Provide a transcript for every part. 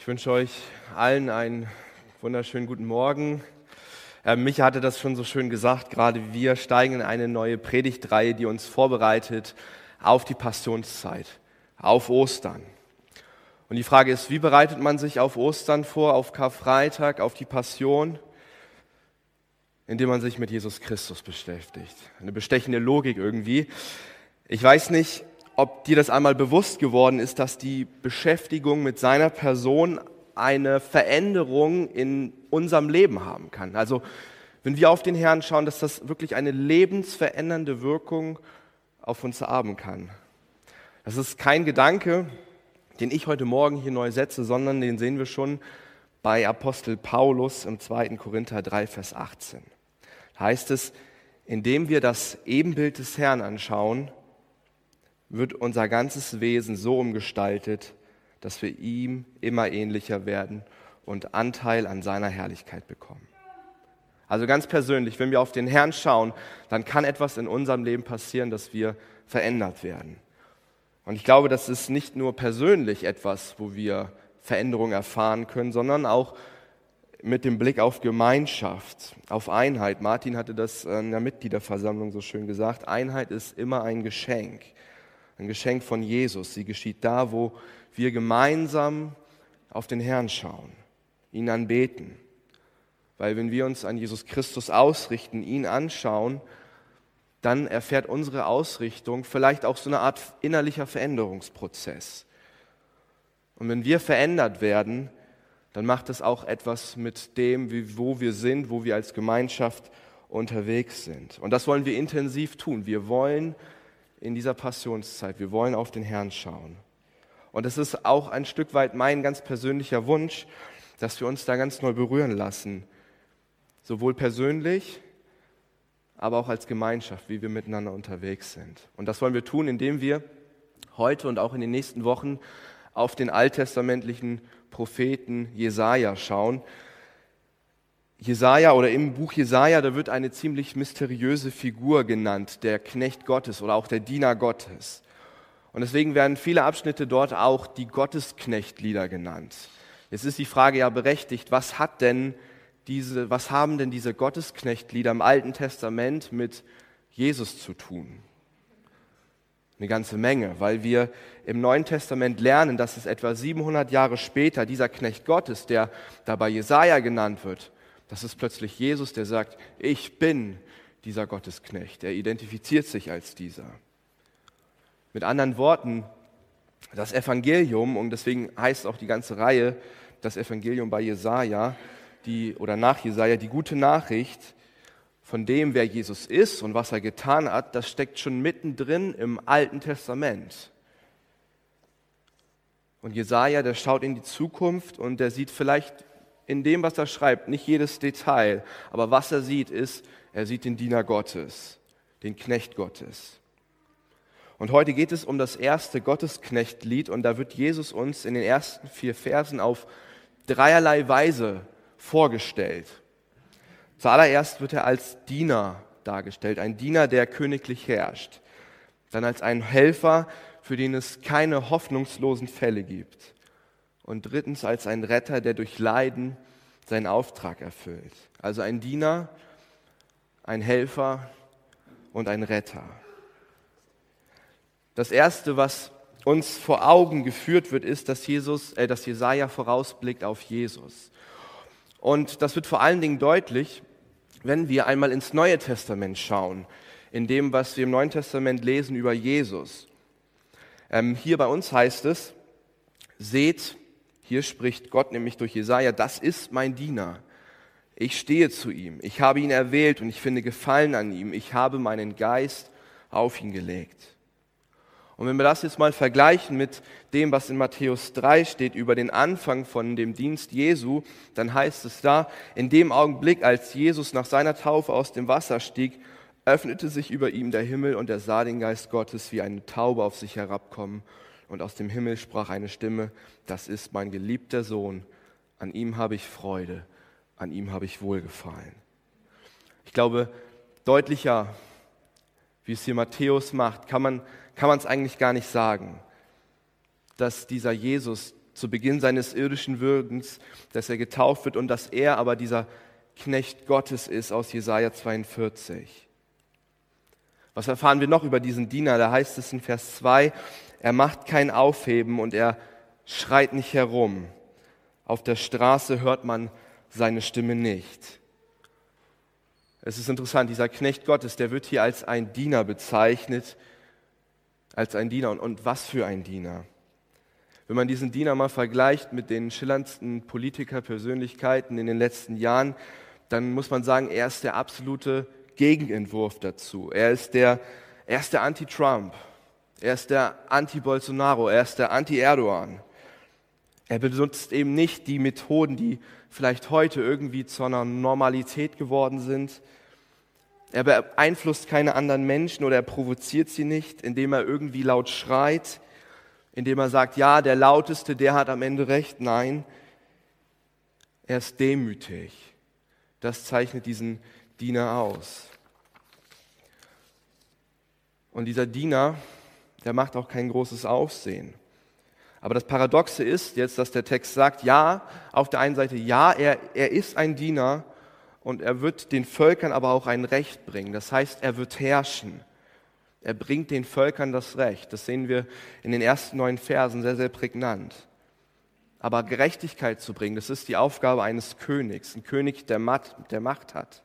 Ich wünsche euch allen einen wunderschönen guten Morgen. Äh, Micha hatte das schon so schön gesagt, gerade wir steigen in eine neue Predigtreihe, die uns vorbereitet auf die Passionszeit, auf Ostern. Und die Frage ist, wie bereitet man sich auf Ostern vor, auf Karfreitag, auf die Passion? Indem man sich mit Jesus Christus beschäftigt. Eine bestechende Logik irgendwie. Ich weiß nicht, ob dir das einmal bewusst geworden ist, dass die Beschäftigung mit seiner Person eine Veränderung in unserem Leben haben kann. Also wenn wir auf den Herrn schauen, dass das wirklich eine lebensverändernde Wirkung auf uns haben kann. Das ist kein Gedanke, den ich heute Morgen hier neu setze, sondern den sehen wir schon bei Apostel Paulus im 2. Korinther 3, Vers 18. Da heißt es, indem wir das Ebenbild des Herrn anschauen, wird unser ganzes Wesen so umgestaltet, dass wir ihm immer ähnlicher werden und Anteil an seiner Herrlichkeit bekommen. Also ganz persönlich, wenn wir auf den Herrn schauen, dann kann etwas in unserem Leben passieren, dass wir verändert werden. Und ich glaube, das ist nicht nur persönlich etwas, wo wir Veränderung erfahren können, sondern auch mit dem Blick auf Gemeinschaft, auf Einheit. Martin hatte das in der Mitgliederversammlung so schön gesagt. Einheit ist immer ein Geschenk ein Geschenk von Jesus. Sie geschieht da, wo wir gemeinsam auf den Herrn schauen, ihn anbeten. Weil wenn wir uns an Jesus Christus ausrichten, ihn anschauen, dann erfährt unsere Ausrichtung vielleicht auch so eine Art innerlicher Veränderungsprozess. Und wenn wir verändert werden, dann macht es auch etwas mit dem, wo wir sind, wo wir als Gemeinschaft unterwegs sind. Und das wollen wir intensiv tun. Wir wollen in dieser Passionszeit. Wir wollen auf den Herrn schauen. Und es ist auch ein Stück weit mein ganz persönlicher Wunsch, dass wir uns da ganz neu berühren lassen. Sowohl persönlich, aber auch als Gemeinschaft, wie wir miteinander unterwegs sind. Und das wollen wir tun, indem wir heute und auch in den nächsten Wochen auf den alttestamentlichen Propheten Jesaja schauen, Jesaja oder im Buch Jesaja, da wird eine ziemlich mysteriöse Figur genannt, der Knecht Gottes oder auch der Diener Gottes. Und deswegen werden viele Abschnitte dort auch die Gottesknechtlieder genannt. Jetzt ist die Frage ja berechtigt, was hat denn diese, was haben denn diese Gottesknechtlieder im Alten Testament mit Jesus zu tun? Eine ganze Menge, weil wir im Neuen Testament lernen, dass es etwa 700 Jahre später dieser Knecht Gottes, der da bei Jesaja genannt wird, das ist plötzlich Jesus, der sagt, ich bin dieser Gottesknecht. Er identifiziert sich als dieser. Mit anderen Worten, das Evangelium, und deswegen heißt auch die ganze Reihe das Evangelium bei Jesaja, die, oder nach Jesaja, die gute Nachricht von dem, wer Jesus ist und was er getan hat, das steckt schon mittendrin im Alten Testament. Und Jesaja, der schaut in die Zukunft und der sieht vielleicht in dem, was er schreibt, nicht jedes Detail, aber was er sieht, ist, er sieht den Diener Gottes, den Knecht Gottes. Und heute geht es um das erste Gottesknechtlied und da wird Jesus uns in den ersten vier Versen auf dreierlei Weise vorgestellt. Zuallererst wird er als Diener dargestellt, ein Diener, der königlich herrscht. Dann als ein Helfer, für den es keine hoffnungslosen Fälle gibt und drittens als ein Retter, der durch Leiden seinen Auftrag erfüllt. Also ein Diener, ein Helfer und ein Retter. Das erste, was uns vor Augen geführt wird, ist, dass Jesus, äh, dass Jesaja vorausblickt auf Jesus. Und das wird vor allen Dingen deutlich, wenn wir einmal ins Neue Testament schauen, in dem, was wir im Neuen Testament lesen über Jesus. Ähm, hier bei uns heißt es, seht, hier spricht Gott nämlich durch Jesaja, das ist mein Diener. Ich stehe zu ihm. Ich habe ihn erwählt und ich finde Gefallen an ihm. Ich habe meinen Geist auf ihn gelegt. Und wenn wir das jetzt mal vergleichen mit dem, was in Matthäus 3 steht über den Anfang von dem Dienst Jesu, dann heißt es da, in dem Augenblick, als Jesus nach seiner Taufe aus dem Wasser stieg, öffnete sich über ihm der Himmel und er sah den Geist Gottes wie eine Taube auf sich herabkommen und aus dem Himmel sprach eine Stimme, das ist mein geliebter Sohn, an ihm habe ich Freude, an ihm habe ich Wohlgefallen. Ich glaube, deutlicher, wie es hier Matthäus macht, kann man es eigentlich gar nicht sagen, dass dieser Jesus zu Beginn seines irdischen Würdens, dass er getauft wird und dass er aber dieser Knecht Gottes ist aus Jesaja 42. Was erfahren wir noch über diesen Diener? Da heißt es in Vers 2, er macht kein Aufheben und er schreit nicht herum. Auf der Straße hört man seine Stimme nicht. Es ist interessant, dieser Knecht Gottes, der wird hier als ein Diener bezeichnet, als ein Diener. Und, und was für ein Diener? Wenn man diesen Diener mal vergleicht mit den schillerndsten Politikerpersönlichkeiten in den letzten Jahren, dann muss man sagen, er ist der absolute Gegenentwurf dazu. Er ist der, er ist der Anti-Trump. Er ist der Anti-Bolsonaro. Er ist der Anti-Erdogan. Er benutzt eben nicht die Methoden, die vielleicht heute irgendwie zu einer Normalität geworden sind. Er beeinflusst keine anderen Menschen oder er provoziert sie nicht, indem er irgendwie laut schreit indem er sagt, ja, der Lauteste, der hat am Ende recht. Nein, er ist demütig. Das zeichnet diesen Diener aus. Und dieser Diener, der macht auch kein großes Aufsehen. Aber das Paradoxe ist jetzt, dass der Text sagt, ja, auf der einen Seite, ja, er, er ist ein Diener und er wird den Völkern aber auch ein Recht bringen. Das heißt, er wird herrschen. Er bringt den Völkern das Recht. Das sehen wir in den ersten neun Versen sehr, sehr prägnant. Aber Gerechtigkeit zu bringen, das ist die Aufgabe eines Königs, ein König, der Macht hat.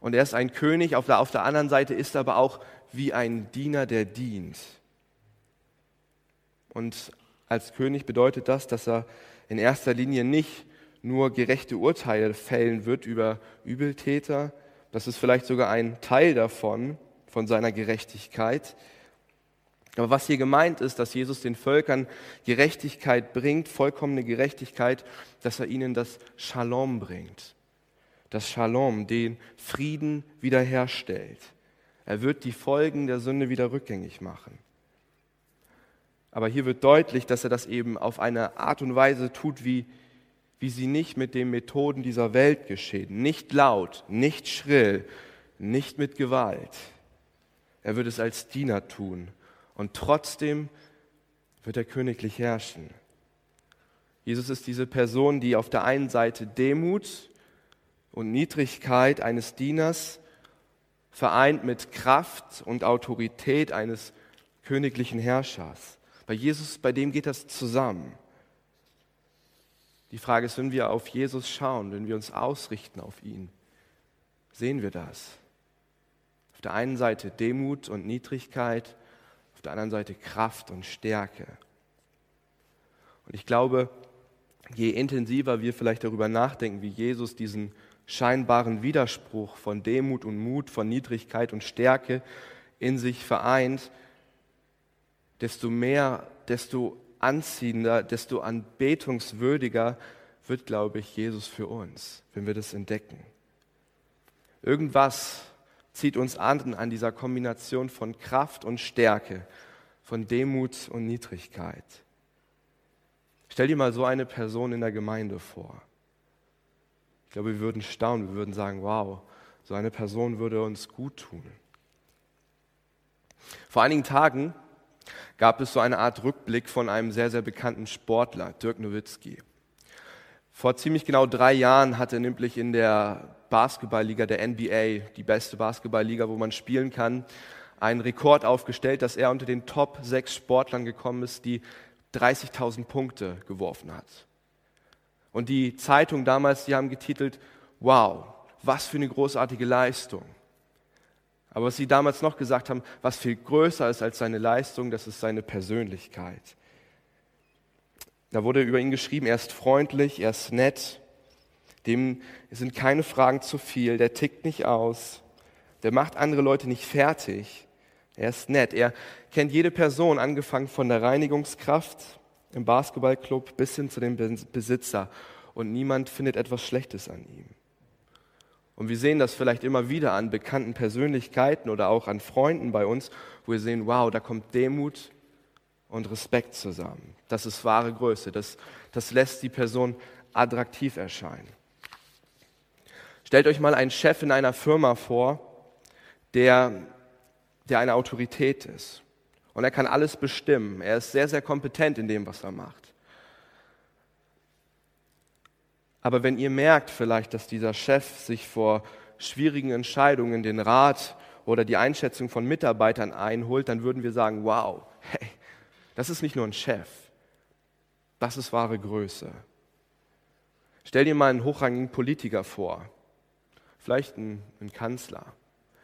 Und er ist ein König, auf der, auf der anderen Seite ist er aber auch wie ein Diener, der dient. Und als König bedeutet das, dass er in erster Linie nicht nur gerechte Urteile fällen wird über Übeltäter, das ist vielleicht sogar ein Teil davon, von seiner Gerechtigkeit. Aber was hier gemeint ist, dass Jesus den Völkern Gerechtigkeit bringt, vollkommene Gerechtigkeit, dass er ihnen das Shalom bringt. Das Shalom, den Frieden wiederherstellt. Er wird die Folgen der Sünde wieder rückgängig machen. Aber hier wird deutlich, dass er das eben auf eine Art und Weise tut, wie, wie sie nicht mit den Methoden dieser Welt geschehen. Nicht laut, nicht schrill, nicht mit Gewalt. Er wird es als Diener tun. Und trotzdem wird er königlich herrschen. Jesus ist diese Person, die auf der einen Seite Demut und Niedrigkeit eines Dieners vereint mit Kraft und Autorität eines königlichen Herrschers. Bei Jesus, bei dem geht das zusammen. Die Frage ist, wenn wir auf Jesus schauen, wenn wir uns ausrichten auf ihn, sehen wir das? Auf der einen Seite Demut und Niedrigkeit, auf der anderen Seite Kraft und Stärke. Und ich glaube, je intensiver wir vielleicht darüber nachdenken, wie Jesus diesen scheinbaren Widerspruch von Demut und Mut, von Niedrigkeit und Stärke in sich vereint, desto mehr, desto anziehender, desto anbetungswürdiger wird, glaube ich, Jesus für uns, wenn wir das entdecken. Irgendwas zieht uns an an dieser Kombination von Kraft und Stärke, von Demut und Niedrigkeit. Stell dir mal so eine Person in der Gemeinde vor. Ich glaube, wir würden staunen, wir würden sagen, wow, so eine Person würde uns gut tun. Vor einigen Tagen gab es so eine Art Rückblick von einem sehr, sehr bekannten Sportler, Dirk Nowitzki. Vor ziemlich genau drei Jahren hat er nämlich in der Basketballliga der NBA, die beste Basketballliga, wo man spielen kann, einen Rekord aufgestellt, dass er unter den Top 6 Sportlern gekommen ist, die 30.000 Punkte geworfen hat. Und die Zeitung damals, die haben getitelt, wow, was für eine großartige Leistung. Aber was sie damals noch gesagt haben, was viel größer ist als seine Leistung, das ist seine Persönlichkeit. Da wurde über ihn geschrieben, er ist freundlich, er ist nett, dem sind keine Fragen zu viel, der tickt nicht aus, der macht andere Leute nicht fertig. Er ist nett. Er kennt jede Person, angefangen von der Reinigungskraft im Basketballclub bis hin zu dem Besitzer. Und niemand findet etwas Schlechtes an ihm. Und wir sehen das vielleicht immer wieder an bekannten Persönlichkeiten oder auch an Freunden bei uns, wo wir sehen, wow, da kommt Demut und Respekt zusammen. Das ist wahre Größe. Das, das lässt die Person attraktiv erscheinen. Stellt euch mal einen Chef in einer Firma vor, der, der eine Autorität ist. Und er kann alles bestimmen. Er ist sehr, sehr kompetent in dem, was er macht. Aber wenn ihr merkt vielleicht, dass dieser Chef sich vor schwierigen Entscheidungen den Rat oder die Einschätzung von Mitarbeitern einholt, dann würden wir sagen, wow, hey, das ist nicht nur ein Chef, das ist wahre Größe. Stell dir mal einen hochrangigen Politiker vor, vielleicht einen, einen Kanzler.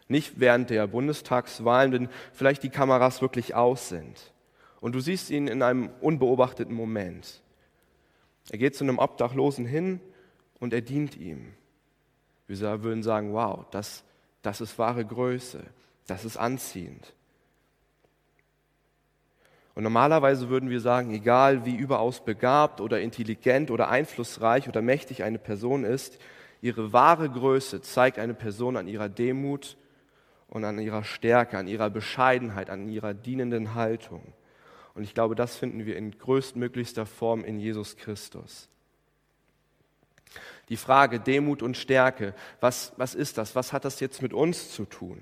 Nicht während der Bundestagswahlen, wenn vielleicht die Kameras wirklich aus sind. Und du siehst ihn in einem unbeobachteten Moment. Er geht zu einem Obdachlosen hin und er dient ihm. Wir würden sagen, wow, das, das ist wahre Größe, das ist anziehend. Und normalerweise würden wir sagen, egal wie überaus begabt oder intelligent oder einflussreich oder mächtig eine Person ist, ihre wahre Größe zeigt eine Person an ihrer Demut und an ihrer Stärke, an ihrer Bescheidenheit, an ihrer dienenden Haltung. Und ich glaube, das finden wir in größtmöglichster Form in Jesus Christus. Die Frage Demut und Stärke, was, was ist das? Was hat das jetzt mit uns zu tun?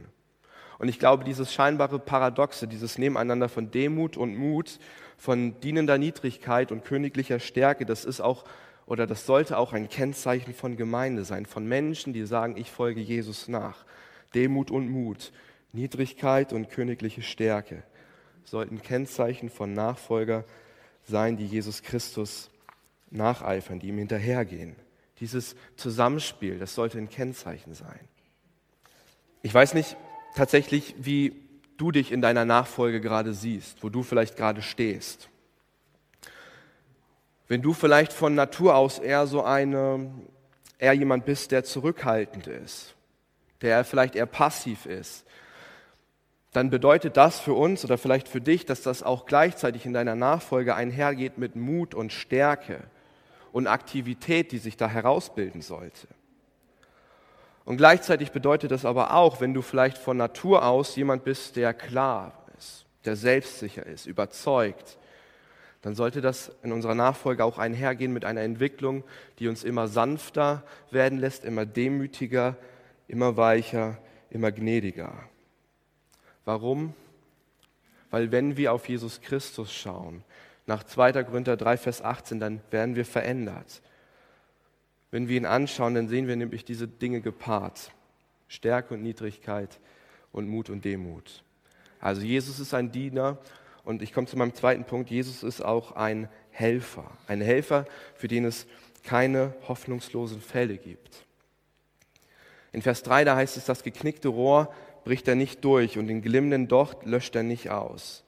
Und ich glaube, dieses scheinbare Paradoxe, dieses Nebeneinander von Demut und Mut, von dienender Niedrigkeit und königlicher Stärke, das ist auch oder das sollte auch ein Kennzeichen von Gemeinde sein, von Menschen, die sagen, ich folge Jesus nach. Demut und Mut, Niedrigkeit und königliche Stärke sollten Kennzeichen von Nachfolger sein, die Jesus Christus nacheifern, die ihm hinterhergehen. Dieses Zusammenspiel, das sollte ein Kennzeichen sein. Ich weiß nicht, tatsächlich, wie du dich in deiner Nachfolge gerade siehst, wo du vielleicht gerade stehst. Wenn du vielleicht von Natur aus eher so eine, eher jemand bist, der zurückhaltend ist, der vielleicht eher passiv ist, dann bedeutet das für uns oder vielleicht für dich, dass das auch gleichzeitig in deiner Nachfolge einhergeht mit Mut und Stärke und Aktivität, die sich da herausbilden sollte. Und gleichzeitig bedeutet das aber auch, wenn du vielleicht von Natur aus jemand bist, der klar ist, der selbstsicher ist, überzeugt, dann sollte das in unserer Nachfolge auch einhergehen mit einer Entwicklung, die uns immer sanfter werden lässt, immer demütiger, immer weicher, immer gnädiger. Warum? Weil wenn wir auf Jesus Christus schauen, nach 2. Korinther 3, Vers 18, dann werden wir verändert. Wenn wir ihn anschauen, dann sehen wir nämlich diese Dinge gepaart. Stärke und Niedrigkeit und Mut und Demut. Also Jesus ist ein Diener und ich komme zu meinem zweiten Punkt. Jesus ist auch ein Helfer. Ein Helfer, für den es keine hoffnungslosen Fälle gibt. In Vers 3, da heißt es, das geknickte Rohr bricht er nicht durch und den glimmenden Docht löscht er nicht aus.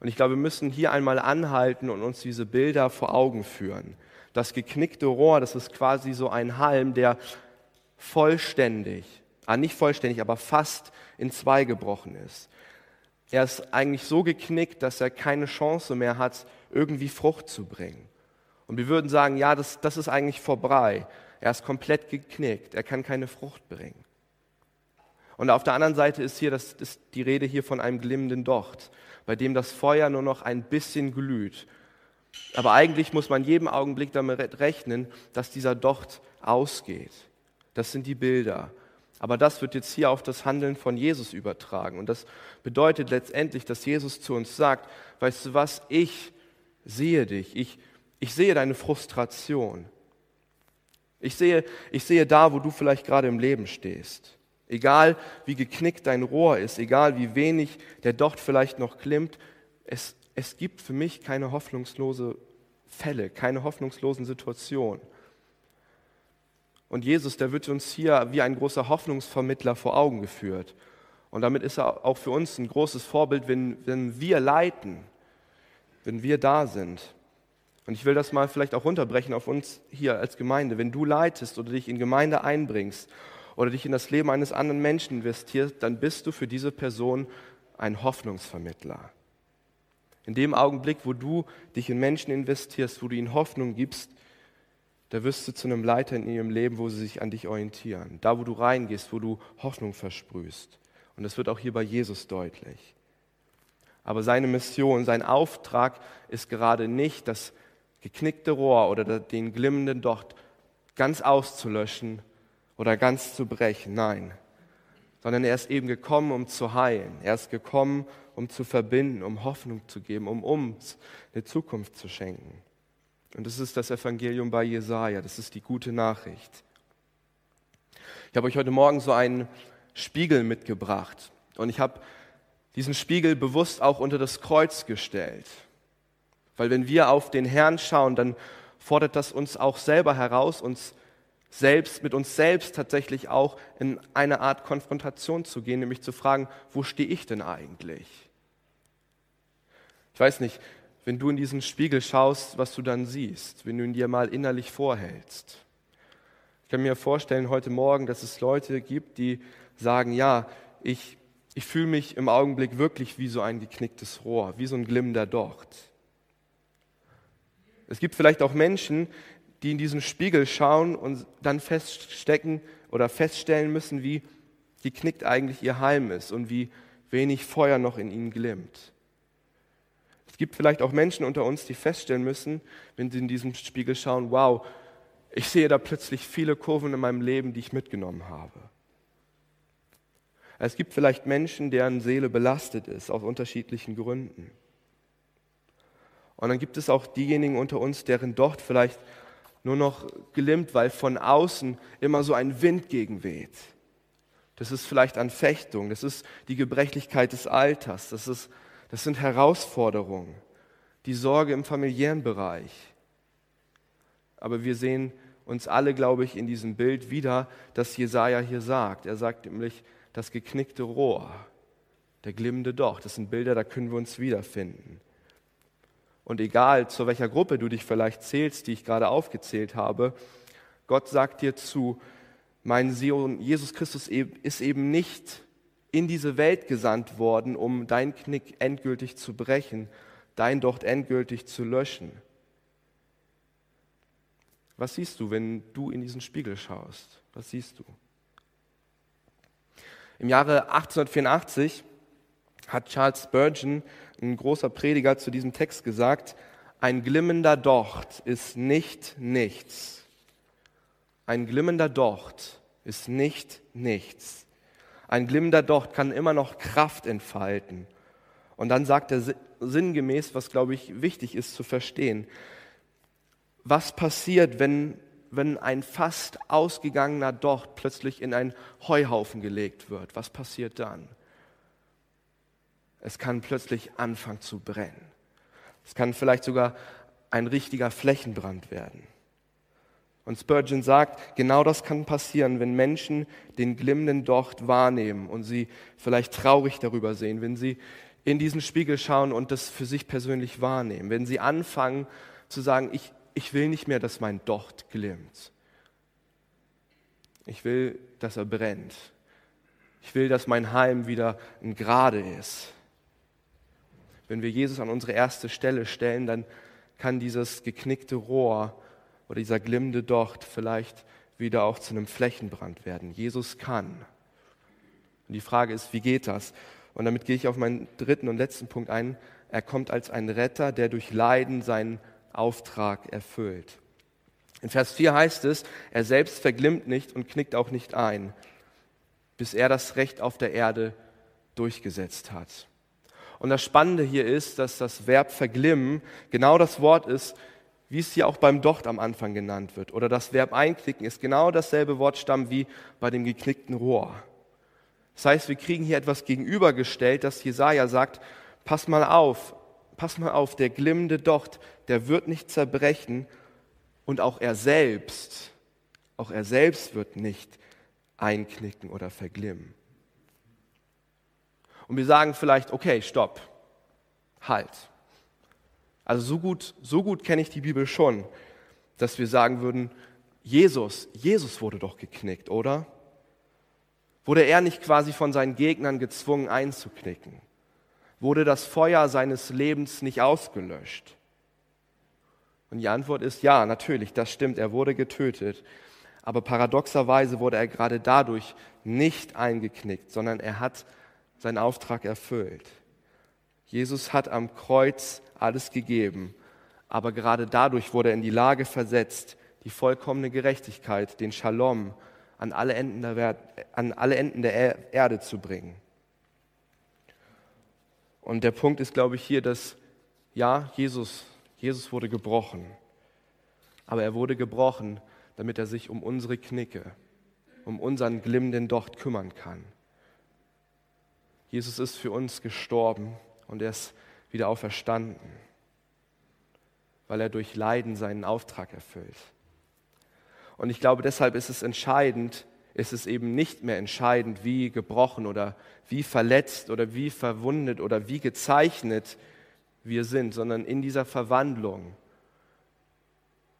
Und ich glaube, wir müssen hier einmal anhalten und uns diese Bilder vor Augen führen. Das geknickte Rohr, das ist quasi so ein Halm, der vollständig, ah, nicht vollständig, aber fast in zwei gebrochen ist. Er ist eigentlich so geknickt, dass er keine Chance mehr hat, irgendwie Frucht zu bringen. Und wir würden sagen, ja, das, das ist eigentlich vorbei. Er ist komplett geknickt, er kann keine Frucht bringen. Und auf der anderen Seite ist hier das, ist die Rede hier von einem glimmenden Docht, bei dem das Feuer nur noch ein bisschen glüht aber eigentlich muss man jeden Augenblick damit rechnen, dass dieser Docht ausgeht. Das sind die Bilder. Aber das wird jetzt hier auf das Handeln von Jesus übertragen. Und das bedeutet letztendlich, dass Jesus zu uns sagt, weißt du was, ich sehe dich, ich, ich sehe deine Frustration. Ich sehe, ich sehe da, wo du vielleicht gerade im Leben stehst. Egal wie geknickt dein Rohr ist, egal wie wenig der Docht vielleicht noch klimmt, es es gibt für mich keine hoffnungslose Fälle, keine hoffnungslosen Situationen. Und Jesus, der wird uns hier wie ein großer Hoffnungsvermittler vor Augen geführt. Und damit ist er auch für uns ein großes Vorbild, wenn, wenn wir leiten, wenn wir da sind. Und ich will das mal vielleicht auch runterbrechen auf uns hier als Gemeinde. Wenn du leitest oder dich in Gemeinde einbringst oder dich in das Leben eines anderen Menschen investierst, dann bist du für diese Person ein Hoffnungsvermittler. In dem Augenblick, wo du dich in Menschen investierst, wo du ihnen Hoffnung gibst, da wirst du zu einem Leiter in ihrem Leben, wo sie sich an dich orientieren. Da, wo du reingehst, wo du Hoffnung versprühst. Und das wird auch hier bei Jesus deutlich. Aber seine Mission, sein Auftrag ist gerade nicht, das geknickte Rohr oder den glimmenden Docht ganz auszulöschen oder ganz zu brechen. Nein. sondern er ist eben gekommen, um zu heilen. Er ist gekommen, um zu verbinden, um Hoffnung zu geben, um uns eine Zukunft zu schenken. Und das ist das Evangelium bei Jesaja. Das ist die gute Nachricht. Ich habe euch heute Morgen so einen Spiegel mitgebracht. Und ich habe diesen Spiegel bewusst auch unter das Kreuz gestellt. Weil wenn wir auf den Herrn schauen, dann fordert das uns auch selber heraus, uns selbst, mit uns selbst tatsächlich auch in eine Art Konfrontation zu gehen, nämlich zu fragen, wo stehe ich denn eigentlich? Ich weiß nicht, wenn du in diesen Spiegel schaust, was du dann siehst, wenn du ihn dir mal innerlich vorhältst. Ich kann mir vorstellen heute Morgen, dass es Leute gibt, die sagen, ja, ich, ich fühle mich im Augenblick wirklich wie so ein geknicktes Rohr, wie so ein glimmender Docht. Es gibt vielleicht auch Menschen, die in diesen Spiegel schauen und dann feststecken oder feststellen müssen, wie geknickt eigentlich ihr Heim ist und wie wenig Feuer noch in ihnen glimmt. Es gibt vielleicht auch Menschen unter uns, die feststellen müssen, wenn sie in diesen Spiegel schauen, wow, ich sehe da plötzlich viele Kurven in meinem Leben, die ich mitgenommen habe. Es gibt vielleicht Menschen, deren Seele belastet ist, aus unterschiedlichen Gründen. Und dann gibt es auch diejenigen unter uns, deren Docht vielleicht nur noch gelimmt, weil von außen immer so ein Wind gegenweht. Das ist vielleicht Anfechtung, das ist die Gebrechlichkeit des Alters, das, ist, das sind Herausforderungen, die Sorge im familiären Bereich. Aber wir sehen uns alle, glaube ich, in diesem Bild wieder, das Jesaja hier sagt. Er sagt nämlich, das geknickte Rohr, der glimmende Docht, das sind Bilder, da können wir uns wiederfinden. Und egal, zu welcher Gruppe du dich vielleicht zählst, die ich gerade aufgezählt habe, Gott sagt dir zu, mein Sohn Jesus Christus ist eben nicht in diese Welt gesandt worden, um dein Knick endgültig zu brechen, dein Docht endgültig zu löschen. Was siehst du, wenn du in diesen Spiegel schaust? Was siehst du? Im Jahre 1884 hat Charles Spurgeon, ein großer Prediger, zu diesem Text gesagt, ein glimmender Docht ist nicht nichts. Ein glimmender Docht ist nicht nichts. Ein glimmender Docht kann immer noch Kraft entfalten. Und dann sagt er sinngemäß, was, glaube ich, wichtig ist zu verstehen. Was passiert, wenn, wenn ein fast ausgegangener Docht plötzlich in einen Heuhaufen gelegt wird? Was passiert dann? Es kann plötzlich anfangen zu brennen. Es kann vielleicht sogar ein richtiger Flächenbrand werden. Und Spurgeon sagt, genau das kann passieren, wenn Menschen den glimmenden Docht wahrnehmen und sie vielleicht traurig darüber sehen, wenn sie in diesen Spiegel schauen und das für sich persönlich wahrnehmen, wenn sie anfangen zu sagen, ich, ich will nicht mehr, dass mein Docht glimmt. Ich will, dass er brennt. Ich will, dass mein Heim wieder ein Gerade ist. Wenn wir Jesus an unsere erste Stelle stellen, dann kann dieses geknickte Rohr oder dieser glimmende Docht vielleicht wieder auch zu einem Flächenbrand werden. Jesus kann. Und die Frage ist, wie geht das? Und damit gehe ich auf meinen dritten und letzten Punkt ein. Er kommt als ein Retter, der durch Leiden seinen Auftrag erfüllt. In Vers 4 heißt es, er selbst verglimmt nicht und knickt auch nicht ein, bis er das Recht auf der Erde durchgesetzt hat. Und das Spannende hier ist, dass das Verb verglimmen genau das Wort ist, wie es hier auch beim Docht am Anfang genannt wird. Oder das Verb einknicken ist genau dasselbe Wortstamm wie bei dem geknickten Rohr. Das heißt, wir kriegen hier etwas gegenübergestellt, dass Jesaja sagt, pass mal auf, pass mal auf, der glimmende Docht, der wird nicht zerbrechen und auch er selbst, auch er selbst wird nicht einknicken oder verglimmen. Und wir sagen vielleicht, okay, stopp, halt. Also so gut, so gut kenne ich die Bibel schon, dass wir sagen würden, Jesus, Jesus wurde doch geknickt, oder? Wurde er nicht quasi von seinen Gegnern gezwungen einzuknicken? Wurde das Feuer seines Lebens nicht ausgelöscht? Und die Antwort ist ja, natürlich, das stimmt, er wurde getötet. Aber paradoxerweise wurde er gerade dadurch nicht eingeknickt, sondern er hat seinen Auftrag erfüllt. Jesus hat am Kreuz alles gegeben, aber gerade dadurch wurde er in die Lage versetzt, die vollkommene Gerechtigkeit, den Shalom an alle Enden der, an alle Enden der Erde zu bringen. Und der Punkt ist, glaube ich, hier, dass ja, Jesus, Jesus wurde gebrochen. Aber er wurde gebrochen, damit er sich um unsere Knicke, um unseren glimmenden Docht kümmern kann. Jesus ist für uns gestorben und er ist wieder auferstanden, weil er durch Leiden seinen Auftrag erfüllt. Und ich glaube, deshalb ist es entscheidend, ist es eben nicht mehr entscheidend, wie gebrochen oder wie verletzt oder wie verwundet oder wie gezeichnet wir sind, sondern in dieser Verwandlung,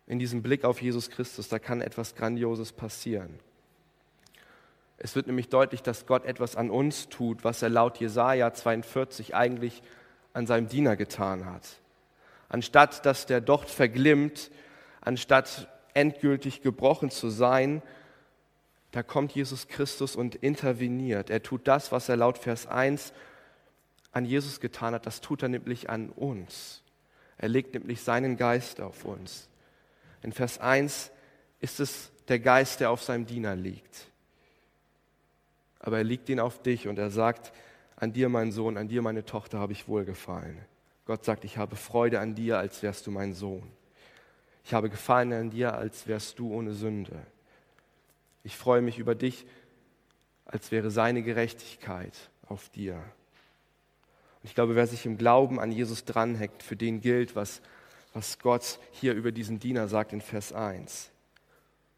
in diesem Blick auf Jesus Christus, da kann etwas Grandioses passieren. Es wird nämlich deutlich, dass Gott etwas an uns tut, was er laut Jesaja 42 eigentlich an seinem Diener getan hat. Anstatt dass der Docht verglimmt, anstatt endgültig gebrochen zu sein, da kommt Jesus Christus und interveniert. Er tut das, was er laut Vers 1 an Jesus getan hat, das tut er nämlich an uns. Er legt nämlich seinen Geist auf uns. In Vers 1 ist es der Geist, der auf seinem Diener liegt. Aber er liegt ihn auf dich und er sagt, an dir, mein Sohn, an dir, meine Tochter, habe ich wohlgefallen. Gott sagt, ich habe Freude an dir, als wärst du mein Sohn. Ich habe Gefallen an dir, als wärst du ohne Sünde. Ich freue mich über dich, als wäre seine Gerechtigkeit auf dir. Und ich glaube, wer sich im Glauben an Jesus dranhängt, für den gilt, was, was Gott hier über diesen Diener sagt in Vers 1.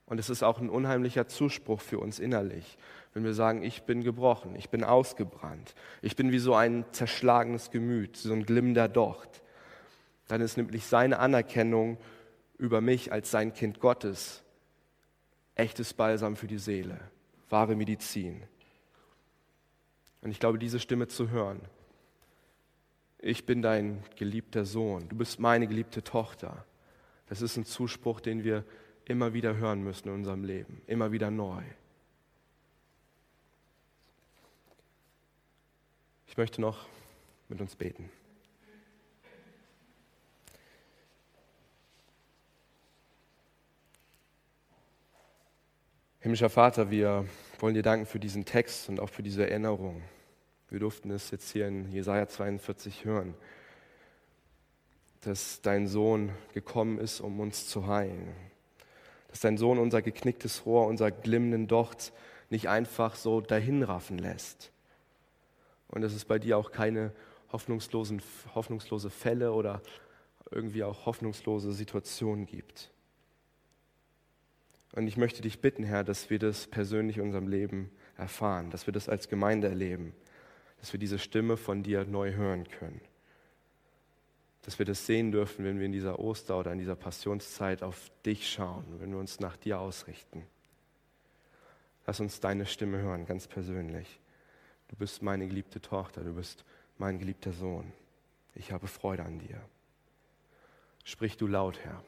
Und es ist auch ein unheimlicher Zuspruch für uns innerlich, wenn wir sagen, ich bin gebrochen, ich bin ausgebrannt, ich bin wie so ein zerschlagenes Gemüt, so ein glimmender Docht. Dann ist nämlich seine Anerkennung über mich als sein Kind Gottes echtes Balsam für die Seele, wahre Medizin. Und ich glaube, diese Stimme zu hören, ich bin dein geliebter Sohn, du bist meine geliebte Tochter, das ist ein Zuspruch, den wir immer wieder hören müssen in unserem Leben, immer wieder neu. Ich möchte noch mit uns beten. Himmlischer Vater, wir wollen dir danken für diesen Text und auch für diese Erinnerung. Wir durften es jetzt hier in Jesaja 42 hören, dass dein Sohn gekommen ist, um uns zu heilen. Dass dein Sohn unser geknicktes Rohr, unser glimmenden Docht nicht einfach so dahinraffen lässt. Und dass es bei dir auch keine hoffnungslosen, hoffnungslose Fälle oder irgendwie auch hoffnungslose Situationen gibt. Und ich möchte dich bitten, Herr, dass wir das persönlich in unserem Leben erfahren, dass wir das als Gemeinde erleben, dass wir diese Stimme von dir neu hören können. Dass wir das sehen dürfen, wenn wir in dieser Oster- oder in dieser Passionszeit auf dich schauen, wenn wir uns nach dir ausrichten. Lass uns deine Stimme hören, ganz persönlich. Du bist meine geliebte Tochter, du bist mein geliebter Sohn. Ich habe Freude an dir. Sprich du laut, Herr.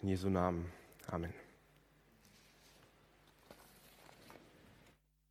In Jesu Namen. Amen.